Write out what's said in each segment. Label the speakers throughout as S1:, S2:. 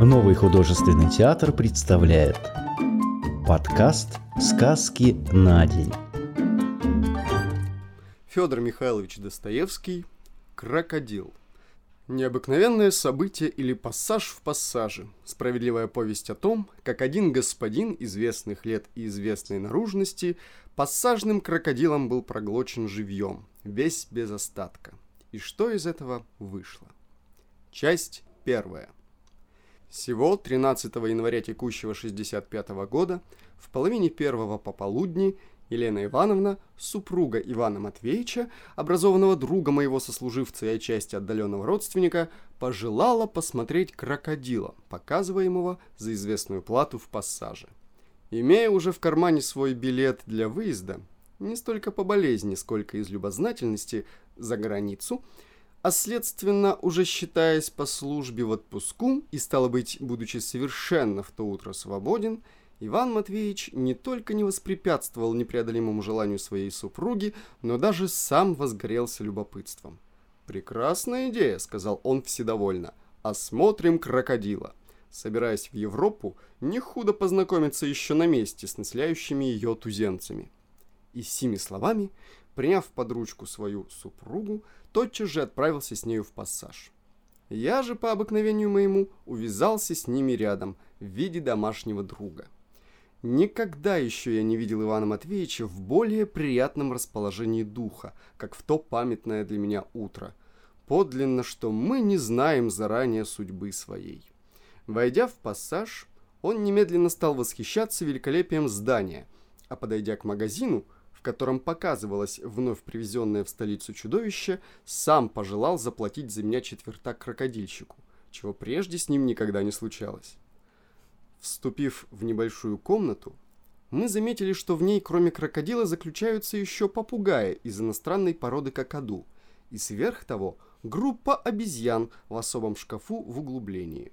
S1: Новый художественный театр представляет подкаст «Сказки на день».
S2: Федор Михайлович Достоевский «Крокодил». Необыкновенное событие или пассаж в пассаже. Справедливая повесть о том, как один господин известных лет и известной наружности пассажным крокодилом был проглочен живьем, весь без остатка. И что из этого вышло? Часть первая. Всего 13 января текущего 65 года в половине первого пополудни Елена Ивановна, супруга Ивана Матвеевича, образованного друга моего сослуживца и отчасти отдаленного родственника, пожелала посмотреть крокодила, показываемого за известную плату в пассаже. Имея уже в кармане свой билет для выезда, не столько по болезни, сколько из любознательности, за границу – а следственно, уже считаясь по службе в отпуску и, стало быть, будучи совершенно в то утро свободен, Иван Матвеевич не только не воспрепятствовал непреодолимому желанию своей супруги, но даже сам возгорелся любопытством. «Прекрасная идея», — сказал он вседовольно, — «осмотрим крокодила». Собираясь в Европу, не худо познакомиться еще на месте с населяющими ее туземцами. И сими словами, приняв под ручку свою супругу, тотчас же отправился с нею в пассаж. Я же, по обыкновению моему, увязался с ними рядом, в виде домашнего друга. Никогда еще я не видел Ивана Матвеевича в более приятном расположении духа, как в то памятное для меня утро. Подлинно, что мы не знаем заранее судьбы своей. Войдя в пассаж, он немедленно стал восхищаться великолепием здания, а подойдя к магазину – в котором показывалось вновь привезенное в столицу чудовище, сам пожелал заплатить за меня четвертак крокодильщику, чего прежде с ним никогда не случалось. Вступив в небольшую комнату, мы заметили, что в ней кроме крокодила заключаются еще попугаи из иностранной породы кокоду, и сверх того группа обезьян в особом шкафу в углублении.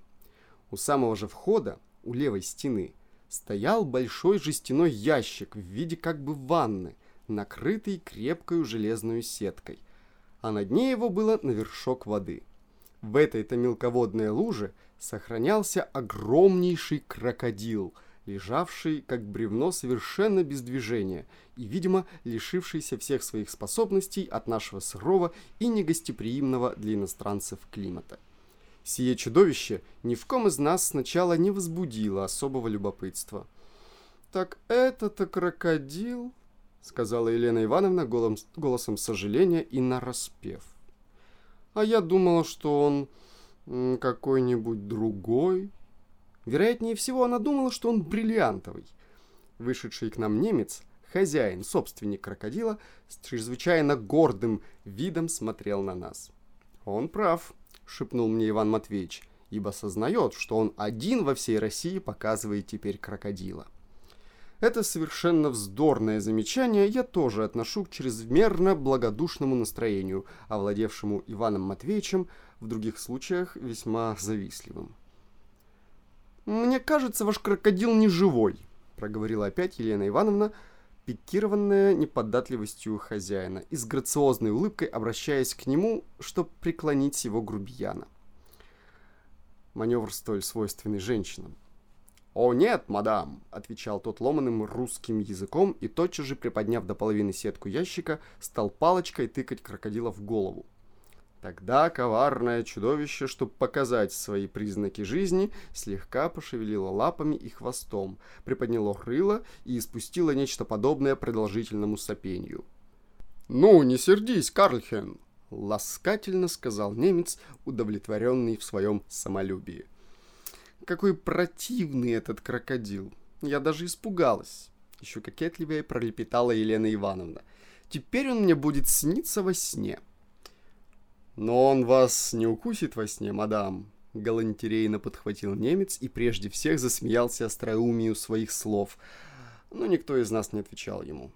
S2: У самого же входа, у левой стены, стоял большой жестяной ящик в виде как бы ванны, накрытый крепкой железной сеткой, а на дне его было навершок воды. В этой-то мелководной луже сохранялся огромнейший крокодил, лежавший как бревно совершенно без движения и, видимо, лишившийся всех своих способностей от нашего сырого и негостеприимного для иностранцев климата. Сие чудовище ни в ком из нас сначала не возбудило особого любопытства. «Так это-то крокодил?» — сказала Елена Ивановна голом, голосом сожаления и нараспев. «А я думала, что он какой-нибудь другой». Вероятнее всего, она думала, что он бриллиантовый. Вышедший к нам немец, хозяин, собственник крокодила, с чрезвычайно гордым видом смотрел на нас. Он прав шепнул мне Иван Матвеевич, ибо сознает, что он один во всей России показывает теперь крокодила. Это совершенно вздорное замечание я тоже отношу к чрезмерно благодушному настроению, овладевшему Иваном Матвеевичем, в других случаях весьма завистливым. «Мне кажется, ваш крокодил не живой», — проговорила опять Елена Ивановна, пикированная неподатливостью хозяина и с грациозной улыбкой обращаясь к нему, чтобы преклонить его грубияна. Маневр столь свойственный женщинам. «О нет, мадам!» — отвечал тот ломаным русским языком и тотчас же, приподняв до половины сетку ящика, стал палочкой тыкать крокодила в голову. Тогда коварное чудовище, чтобы показать свои признаки жизни, слегка пошевелило лапами и хвостом, приподняло крыло и испустило нечто подобное продолжительному сопению. «Ну, не сердись, Карльхен!» — ласкательно сказал немец, удовлетворенный в своем самолюбии. «Какой противный этот крокодил! Я даже испугалась!» Еще кокетливее пролепетала Елена Ивановна. «Теперь он мне будет сниться во сне!» «Но он вас не укусит во сне, мадам?» Галантерейно подхватил немец и прежде всех засмеялся остроумию своих слов. Но никто из нас не отвечал ему.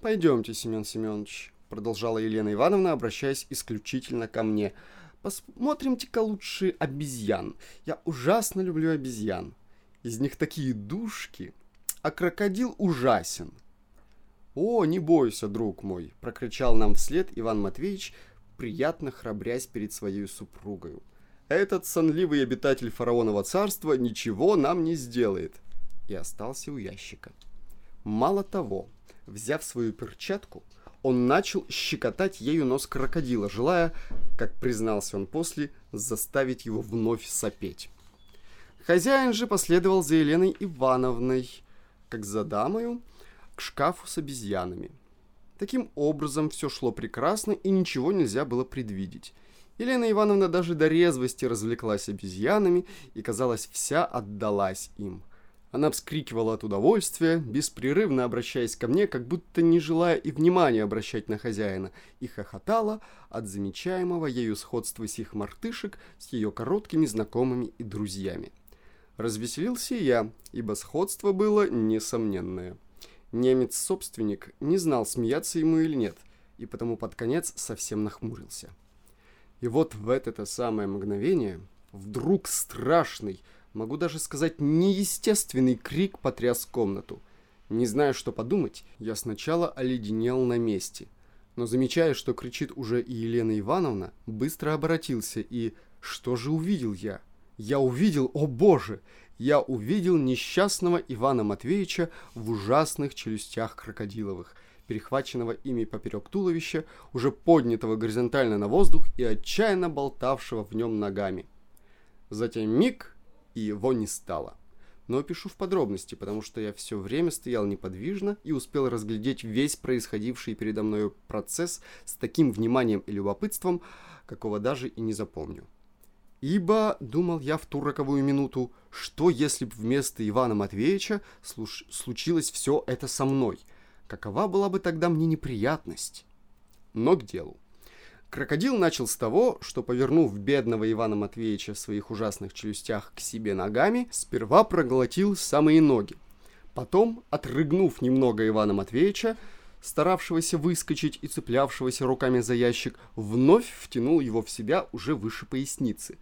S2: «Пойдемте, Семен Семенович», — продолжала Елена Ивановна, обращаясь исключительно ко мне. «Посмотримте-ка лучше обезьян. Я ужасно люблю обезьян. Из них такие душки, а крокодил ужасен». «О, не бойся, друг мой!» — прокричал нам вслед Иван Матвеевич, приятно храбрясь перед своей супругой. Этот сонливый обитатель фараонова царства ничего нам не сделает. И остался у ящика. Мало того, взяв свою перчатку, он начал щекотать ею нос крокодила, желая, как признался он после, заставить его вновь сопеть. Хозяин же последовал за Еленой Ивановной, как за дамою, к шкафу с обезьянами. Таким образом, все шло прекрасно, и ничего нельзя было предвидеть. Елена Ивановна даже до резвости развлеклась обезьянами и, казалось, вся отдалась им. Она вскрикивала от удовольствия, беспрерывно обращаясь ко мне, как будто не желая и внимания обращать на хозяина, и хохотала от замечаемого ею сходства сих мартышек с ее короткими знакомыми и друзьями. Развеселился я, ибо сходство было несомненное. Немец-собственник не знал, смеяться ему или нет, и потому под конец совсем нахмурился. И вот в это-то самое мгновение вдруг страшный, могу даже сказать неестественный крик потряс комнату. Не зная, что подумать, я сначала оледенел на месте. Но замечая, что кричит уже и Елена Ивановна, быстро обратился и... Что же увидел я? Я увидел, о боже! Я увидел несчастного Ивана Матвеевича в ужасных челюстях крокодиловых – перехваченного ими поперек туловища, уже поднятого горизонтально на воздух и отчаянно болтавшего в нем ногами. Затем миг, и его не стало. Но пишу в подробности, потому что я все время стоял неподвижно и успел разглядеть весь происходивший передо мной процесс с таким вниманием и любопытством, какого даже и не запомню. Ибо, думал я в ту роковую минуту, что если бы вместо Ивана Матвеевича случилось все это со мной – какова была бы тогда мне неприятность? Но к делу. Крокодил начал с того, что, повернув бедного Ивана Матвеевича в своих ужасных челюстях к себе ногами, сперва проглотил самые ноги. Потом, отрыгнув немного Ивана Матвеевича, старавшегося выскочить и цеплявшегося руками за ящик, вновь втянул его в себя уже выше поясницы.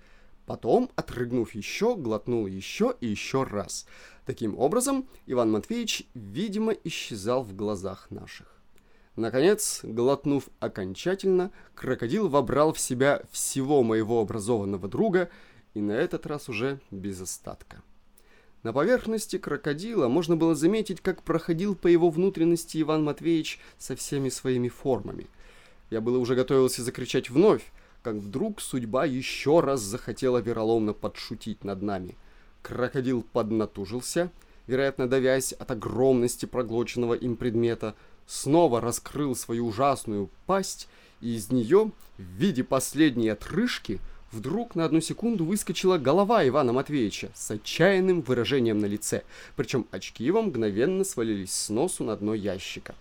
S2: Потом, отрыгнув еще, глотнул еще и еще раз – Таким образом, Иван Матвеевич, видимо, исчезал в глазах наших. Наконец, глотнув окончательно, крокодил вобрал в себя всего моего образованного друга, и на этот раз уже без остатка. На поверхности крокодила можно было заметить, как проходил по его внутренности Иван Матвеевич со всеми своими формами. Я было уже готовился закричать вновь, как вдруг судьба еще раз захотела вероломно подшутить над нами – Крокодил поднатужился, вероятно, давясь от огромности проглоченного им предмета, снова раскрыл свою ужасную пасть, и из нее, в виде последней отрыжки, вдруг на одну секунду выскочила голова Ивана Матвеевича с отчаянным выражением на лице, причем очки его мгновенно свалились с носу на дно ящика.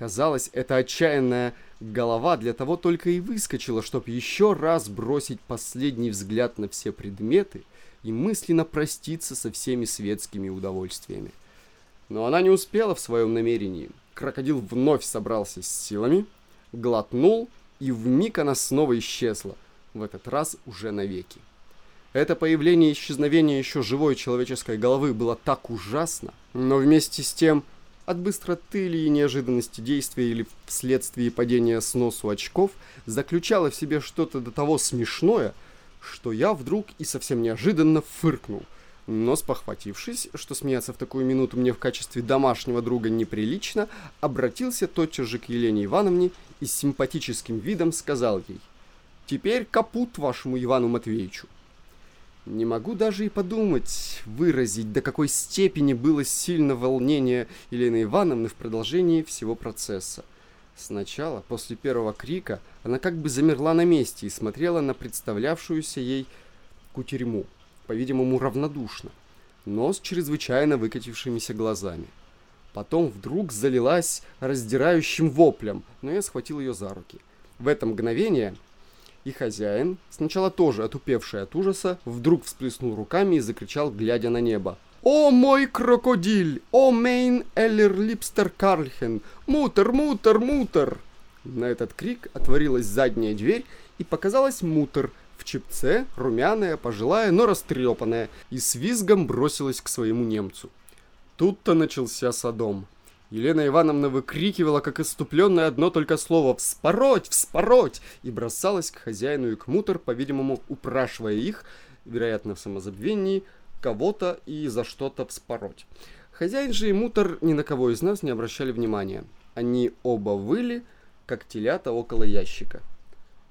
S2: Казалось, эта отчаянная голова для того только и выскочила, чтобы еще раз бросить последний взгляд на все предметы – и мысленно проститься со всеми светскими удовольствиями. Но она не успела в своем намерении. Крокодил вновь собрался с силами, глотнул, и в миг она снова исчезла, в этот раз уже навеки. Это появление и исчезновение еще живой человеческой головы было так ужасно, но вместе с тем от быстроты или неожиданности действия или вследствие падения с носу очков заключало в себе что-то до того смешное – что я вдруг и совсем неожиданно фыркнул. Но спохватившись, что смеяться в такую минуту мне в качестве домашнего друга неприлично, обратился тотчас же к Елене Ивановне и с симпатическим видом сказал ей «Теперь капут вашему Ивану Матвеевичу». Не могу даже и подумать, выразить, до какой степени было сильно волнение Елены Ивановны в продолжении всего процесса. Сначала, после первого крика, она как бы замерла на месте и смотрела на представлявшуюся ей кутерьму, по-видимому, равнодушно, но с чрезвычайно выкатившимися глазами. Потом вдруг залилась раздирающим воплем, но я схватил ее за руки. В это мгновение и хозяин, сначала тоже отупевший от ужаса, вдруг всплеснул руками и закричал, глядя на небо. «О мой крокодиль! О мейн эллер липстер карльхен! Мутер, мутер, мутер!» На этот крик отворилась задняя дверь, и показалась мутер в чепце, румяная, пожилая, но растрепанная, и с визгом бросилась к своему немцу. Тут-то начался садом. Елена Ивановна выкрикивала, как иступленное одно только слово «Вспороть! Вспороть!» и бросалась к хозяину и к мутор, по-видимому, упрашивая их, вероятно, в самозабвении, кого-то и за что-то вспороть. Хозяин же и мутор ни на кого из нас не обращали внимания. Они оба выли, как телята около ящика.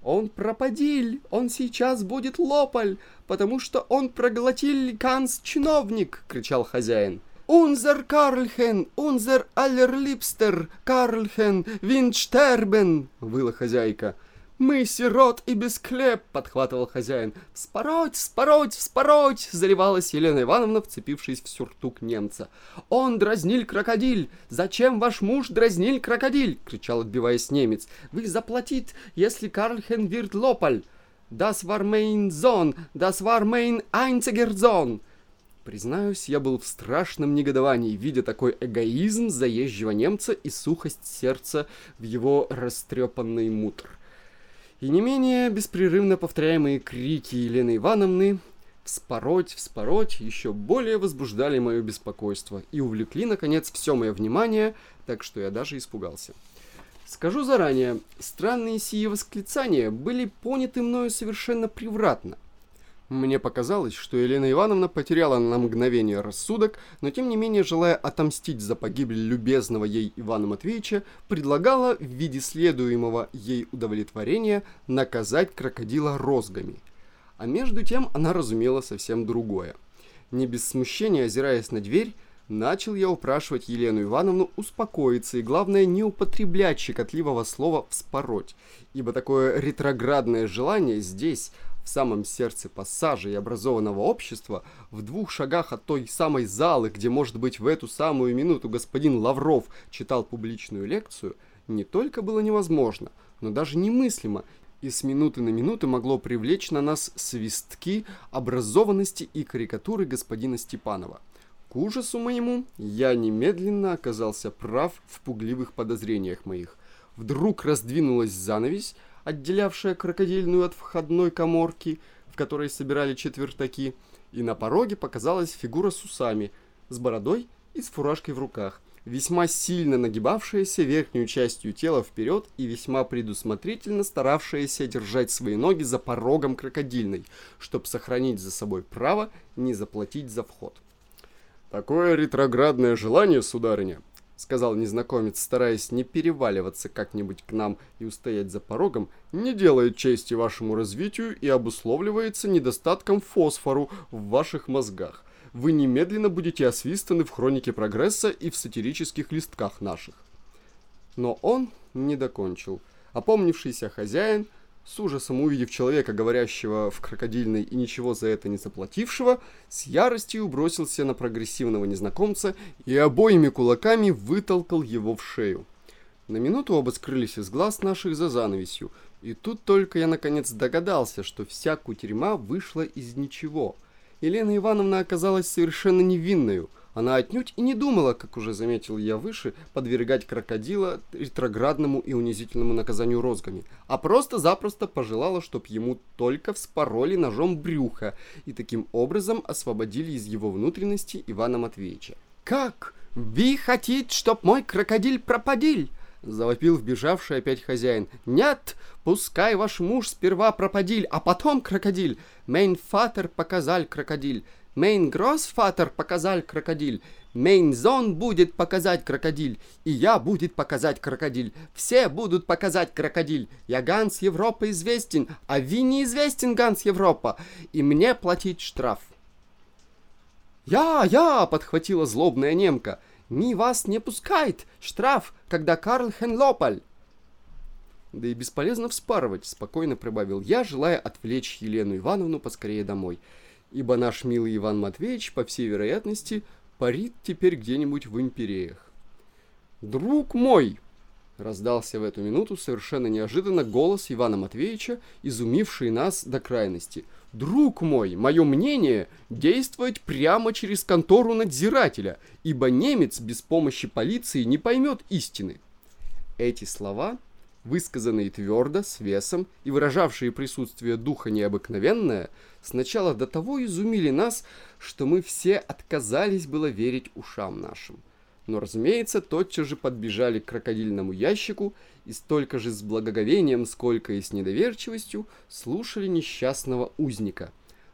S2: «Он пропадиль! Он сейчас будет лопаль, потому что он проглотил канц-чиновник!» — кричал хозяин. «Унзер Карлхен, унзер Аллерлипстер, Карлхен, Винштербен!» — выла хозяйка. «Мы сирот и без клеп!» — подхватывал хозяин. «Вспороть, вспороть, вспороть!» — заливалась Елена Ивановна, вцепившись в сюртук немца. «Он дразниль крокодиль! Зачем ваш муж дразниль крокодиль?» — кричал, отбиваясь немец. «Вы заплатит, если Карлхен вирт лопаль!» «Das war mein Sohn! Das war mein einziger Sohn!» Признаюсь, я был в страшном негодовании, видя такой эгоизм заезжего немца и сухость сердца в его растрепанный мутр. И не менее беспрерывно повторяемые крики Елены Ивановны «Вспороть, вспороть» еще более возбуждали мое беспокойство и увлекли, наконец, все мое внимание, так что я даже испугался. Скажу заранее, странные сии восклицания были поняты мною совершенно превратно – мне показалось, что Елена Ивановна потеряла на мгновение рассудок, но тем не менее, желая отомстить за погибель любезного ей Ивана Матвеевича, предлагала в виде следуемого ей удовлетворения наказать крокодила розгами. А между тем она разумела совсем другое. Не без смущения, озираясь на дверь, начал я упрашивать Елену Ивановну успокоиться и, главное, не употреблять щекотливого слова «вспороть», ибо такое ретроградное желание здесь – в самом сердце пассажа и образованного общества, в двух шагах от той самой залы, где, может быть, в эту самую минуту господин Лавров читал публичную лекцию, не только было невозможно, но даже немыслимо, и с минуты на минуту могло привлечь на нас свистки образованности и карикатуры господина Степанова. К ужасу моему я немедленно оказался прав в пугливых подозрениях моих. Вдруг раздвинулась занавесь, отделявшая крокодильную от входной коморки, в которой собирали четвертаки, и на пороге показалась фигура с усами, с бородой и с фуражкой в руках, весьма сильно нагибавшаяся верхнюю частью тела вперед и весьма предусмотрительно старавшаяся держать свои ноги за порогом крокодильной, чтобы сохранить за собой право не заплатить за вход. «Такое ретроградное желание, сударыня, сказал незнакомец, стараясь не переваливаться как-нибудь к нам и устоять за порогом, не делает чести вашему развитию и обусловливается недостатком фосфору в ваших мозгах. Вы немедленно будете освистаны в хронике прогресса и в сатирических листках наших. Но он не докончил. Опомнившийся хозяин – с ужасом увидев человека, говорящего в крокодильной и ничего за это не заплатившего, с яростью бросился на прогрессивного незнакомца и обоими кулаками вытолкал его в шею. На минуту оба скрылись из глаз наших за занавесью, и тут только я наконец догадался, что вся кутерьма вышла из ничего. Елена Ивановна оказалась совершенно невинною – она отнюдь и не думала, как уже заметил я выше, подвергать крокодила ретроградному и унизительному наказанию розгами, а просто-запросто пожелала, чтоб ему только вспороли ножом брюха и таким образом освободили из его внутренности Ивана Матвеевича. «Как? Вы хотите, чтоб мой крокодиль пропадил?» Завопил вбежавший опять хозяин. «Нет, пускай ваш муж сперва пропадиль, а потом крокодиль. Мейн фатер показаль крокодиль. Мейн Гроссфатер показал крокодиль. Мейн Зон будет показать крокодиль. И я будет показать крокодиль. Все будут показать крокодиль. Я Ганс Европа известен, а вы неизвестен Ганс Европа. И мне платить штраф. «Я, я!» — подхватила злобная немка. «Ми вас не пускает! Штраф, когда Карл Хенлопаль!» «Да и бесполезно вспарывать», — спокойно прибавил я, желая отвлечь Елену Ивановну поскорее домой ибо наш милый Иван Матвеевич, по всей вероятности, парит теперь где-нибудь в империях. «Друг мой!» — раздался в эту минуту совершенно неожиданно голос Ивана Матвеевича, изумивший нас до крайности. «Друг мой, мое мнение — действовать прямо через контору надзирателя, ибо немец без помощи полиции не поймет истины». Эти слова высказанные твердо, с весом и выражавшие присутствие духа необыкновенное, сначала до того изумили нас, что мы все отказались было верить ушам нашим. но, разумеется, тотчас же подбежали к крокодильному ящику и столько же с благоговением, сколько и с недоверчивостью слушали несчастного узника.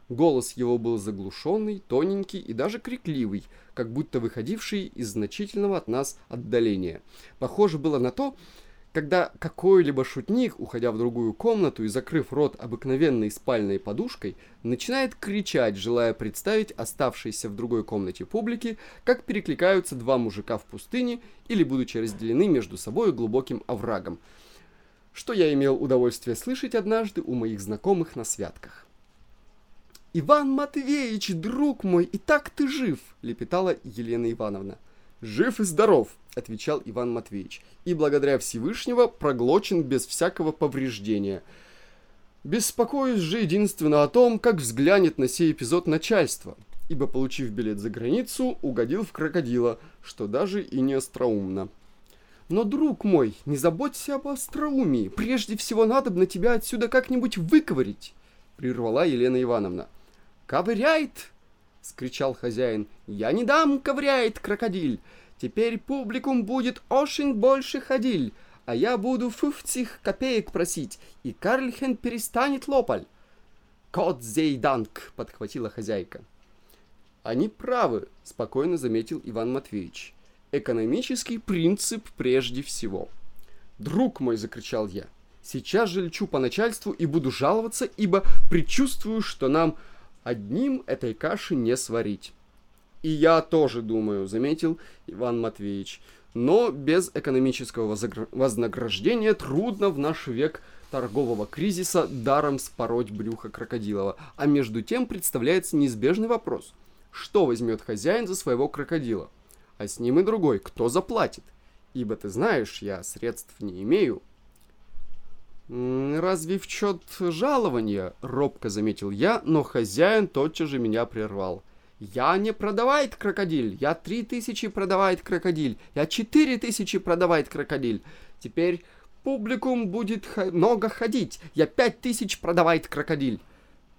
S2: Голос его был заглушенный, тоненький и даже крикливый, как будто выходивший из значительного от нас отдаления. Похоже было на то, когда какой-либо шутник, уходя в другую комнату и закрыв рот обыкновенной спальной подушкой, начинает кричать, желая представить оставшейся в другой комнате публике, как перекликаются два мужика в пустыне или будучи разделены между собой глубоким оврагом, что я имел удовольствие слышать однажды у моих знакомых на святках. «Иван Матвеевич, друг мой, и так ты жив!» — лепетала Елена Ивановна. «Жив и здоров!» — отвечал Иван Матвеевич. «И благодаря Всевышнего проглочен без всякого повреждения. Беспокоюсь же единственно о том, как взглянет на сей эпизод начальство, ибо, получив билет за границу, угодил в крокодила, что даже и не остроумно». Но, друг мой, не заботься об остроумии. Прежде всего надо на тебя отсюда как-нибудь выковырить, — прервала Елена Ивановна. «Ковыряет!» — скричал хозяин. «Я не дам, ковыряет крокодиль! Теперь публикум будет очень больше ходиль, а я буду фуфцих копеек просить, и Карльхен перестанет лопаль!» «Кот зейданг!» — подхватила хозяйка. «Они правы», — спокойно заметил Иван Матвеевич. «Экономический принцип прежде всего». «Друг мой!» — закричал я. «Сейчас же лечу по начальству и буду жаловаться, ибо предчувствую, что нам Одним этой каши не сварить. И я тоже думаю, заметил Иван Матвеевич. Но без экономического вознаграждения трудно в наш век торгового кризиса даром спороть брюхо крокодилова. А между тем представляется неизбежный вопрос. Что возьмет хозяин за своего крокодила? А с ним и другой, кто заплатит? Ибо ты знаешь, я средств не имею, «Разве в счет жалования?» — робко заметил я, но хозяин тотчас же меня прервал. «Я не продавает крокодиль, я три тысячи продавает крокодиль, я четыре тысячи продавает крокодиль. Теперь публикум будет много ходить, я пять тысяч продавает крокодиль».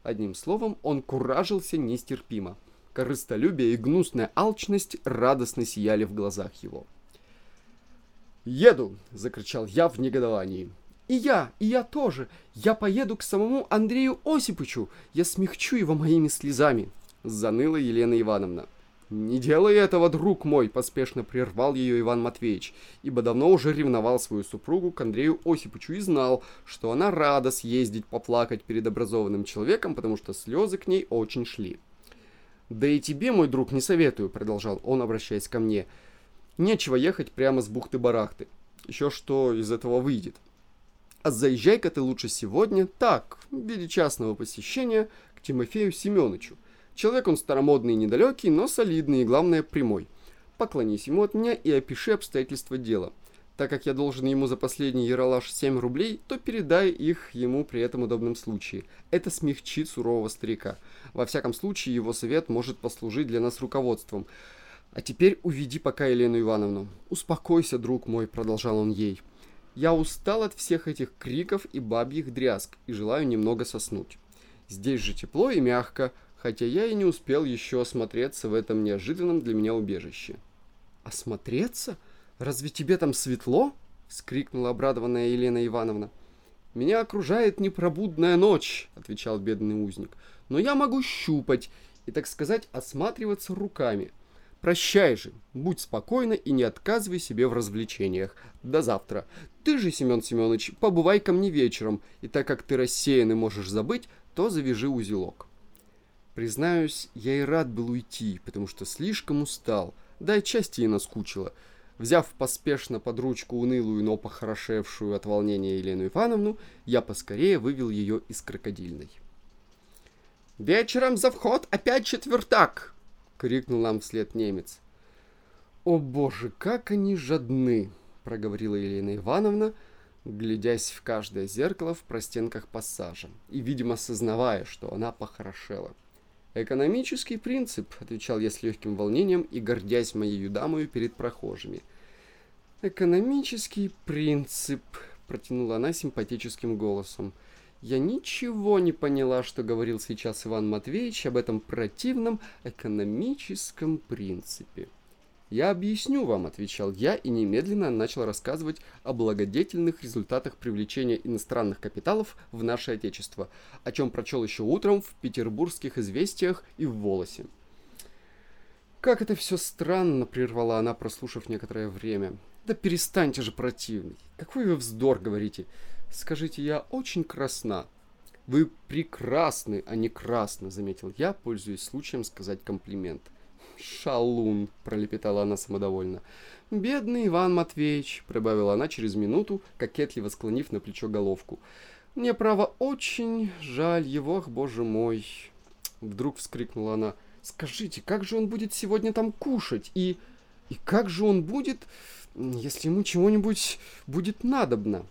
S2: Одним словом, он куражился нестерпимо. Корыстолюбие и гнусная алчность радостно сияли в глазах его. «Еду!» — закричал я в негодовании. И я, и я тоже. Я поеду к самому Андрею Осиповичу. Я смягчу его моими слезами. Заныла Елена Ивановна. «Не делай этого, друг мой!» – поспешно прервал ее Иван Матвеевич, ибо давно уже ревновал свою супругу к Андрею Осиповичу и знал, что она рада съездить поплакать перед образованным человеком, потому что слезы к ней очень шли. «Да и тебе, мой друг, не советую», – продолжал он, обращаясь ко мне. «Нечего ехать прямо с бухты-барахты. Еще что из этого выйдет. А заезжай-ка ты лучше сегодня, так, в виде частного посещения, к Тимофею Семеновичу. Человек он старомодный и недалекий, но солидный и, главное, прямой. Поклонись ему от меня и опиши обстоятельства дела. Так как я должен ему за последний яролаж 7 рублей, то передай их ему при этом удобном случае. Это смягчит сурового старика. Во всяком случае, его совет может послужить для нас руководством. А теперь уведи пока Елену Ивановну. Успокойся, друг мой, продолжал он ей. Я устал от всех этих криков и бабьих дрязг и желаю немного соснуть. Здесь же тепло и мягко, хотя я и не успел еще осмотреться в этом неожиданном для меня убежище. «Осмотреться? Разве тебе там светло?» — скрикнула обрадованная Елена Ивановна. «Меня окружает непробудная ночь», — отвечал бедный узник. «Но я могу щупать и, так сказать, осматриваться руками. Прощай же, будь спокойна и не отказывай себе в развлечениях. До завтра. Ты же, Семен Семенович, побывай ко мне вечером, и так как ты рассеян и можешь забыть, то завяжи узелок. Признаюсь, я и рад был уйти, потому что слишком устал, да и части и наскучило. Взяв поспешно под ручку унылую, но похорошевшую от волнения Елену Ивановну, я поскорее вывел ее из крокодильной. «Вечером за вход опять четвертак!» — крикнул нам вслед немец. «О боже, как они жадны!» — проговорила Елена Ивановна, глядясь в каждое зеркало в простенках пассажа и, видимо, сознавая, что она похорошела. «Экономический принцип», — отвечал я с легким волнением и гордясь моей дамою перед прохожими. «Экономический принцип», — протянула она симпатическим голосом. — я ничего не поняла, что говорил сейчас Иван Матвеевич об этом противном экономическом принципе. «Я объясню вам», — отвечал я и немедленно начал рассказывать о благодетельных результатах привлечения иностранных капиталов в наше Отечество, о чем прочел еще утром в петербургских известиях и в «Волосе». «Как это все странно!» — прервала она, прослушав некоторое время. «Да перестаньте же, противный! Какой вы вздор говорите! Скажите, я очень красна!» «Вы прекрасны, а не красны», — заметил я, пользуясь случаем сказать комплимент. «Шалун», — пролепетала она самодовольно. «Бедный Иван Матвеевич», — прибавила она через минуту, кокетливо склонив на плечо головку. «Мне, право, очень жаль его, ах, боже мой!» Вдруг вскрикнула она. «Скажите, как же он будет сегодня там кушать? И... и как же он будет, если ему чего-нибудь будет надобно?»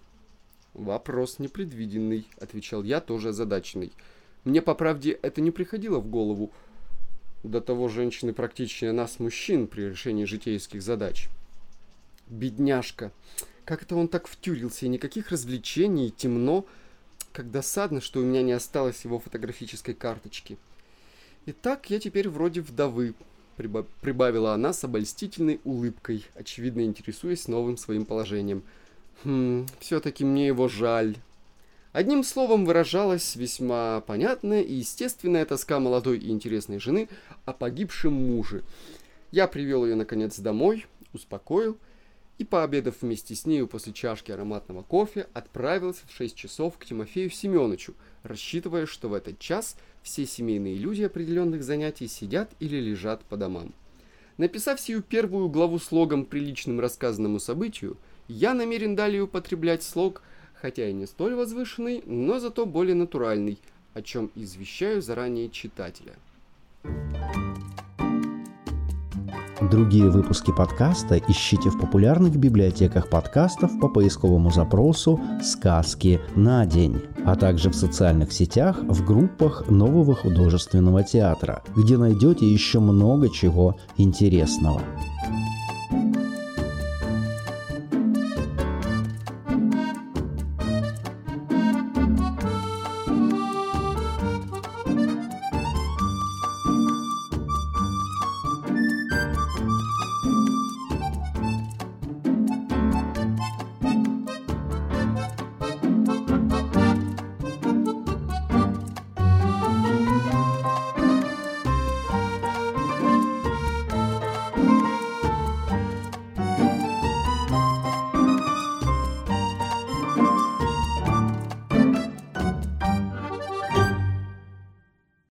S2: «Вопрос непредвиденный», — отвечал я, тоже озадаченный. «Мне, по правде, это не приходило в голову. До того женщины практичнее нас, мужчин, при решении житейских задач». «Бедняжка! Как это он так втюрился, и никаких развлечений, темно. Как досадно, что у меня не осталось его фотографической карточки. Итак, я теперь вроде вдовы», — прибавила она с обольстительной улыбкой, очевидно интересуясь новым своим положением — Хм, все-таки мне его жаль. Одним словом выражалась весьма понятная и естественная тоска молодой и интересной жены о погибшем муже. Я привел ее, наконец, домой, успокоил и, пообедав вместе с нею после чашки ароматного кофе, отправился в 6 часов к Тимофею Семеновичу, рассчитывая, что в этот час все семейные люди определенных занятий сидят или лежат по домам. Написав сию первую главу слогом, приличным рассказанному событию, я намерен далее употреблять слог, хотя и не столь возвышенный, но зато более натуральный, о чем извещаю заранее читателя.
S1: Другие выпуски подкаста ищите в популярных библиотеках подкастов по поисковому запросу «Сказки на день», а также в социальных сетях в группах Нового художественного театра, где найдете еще много чего интересного.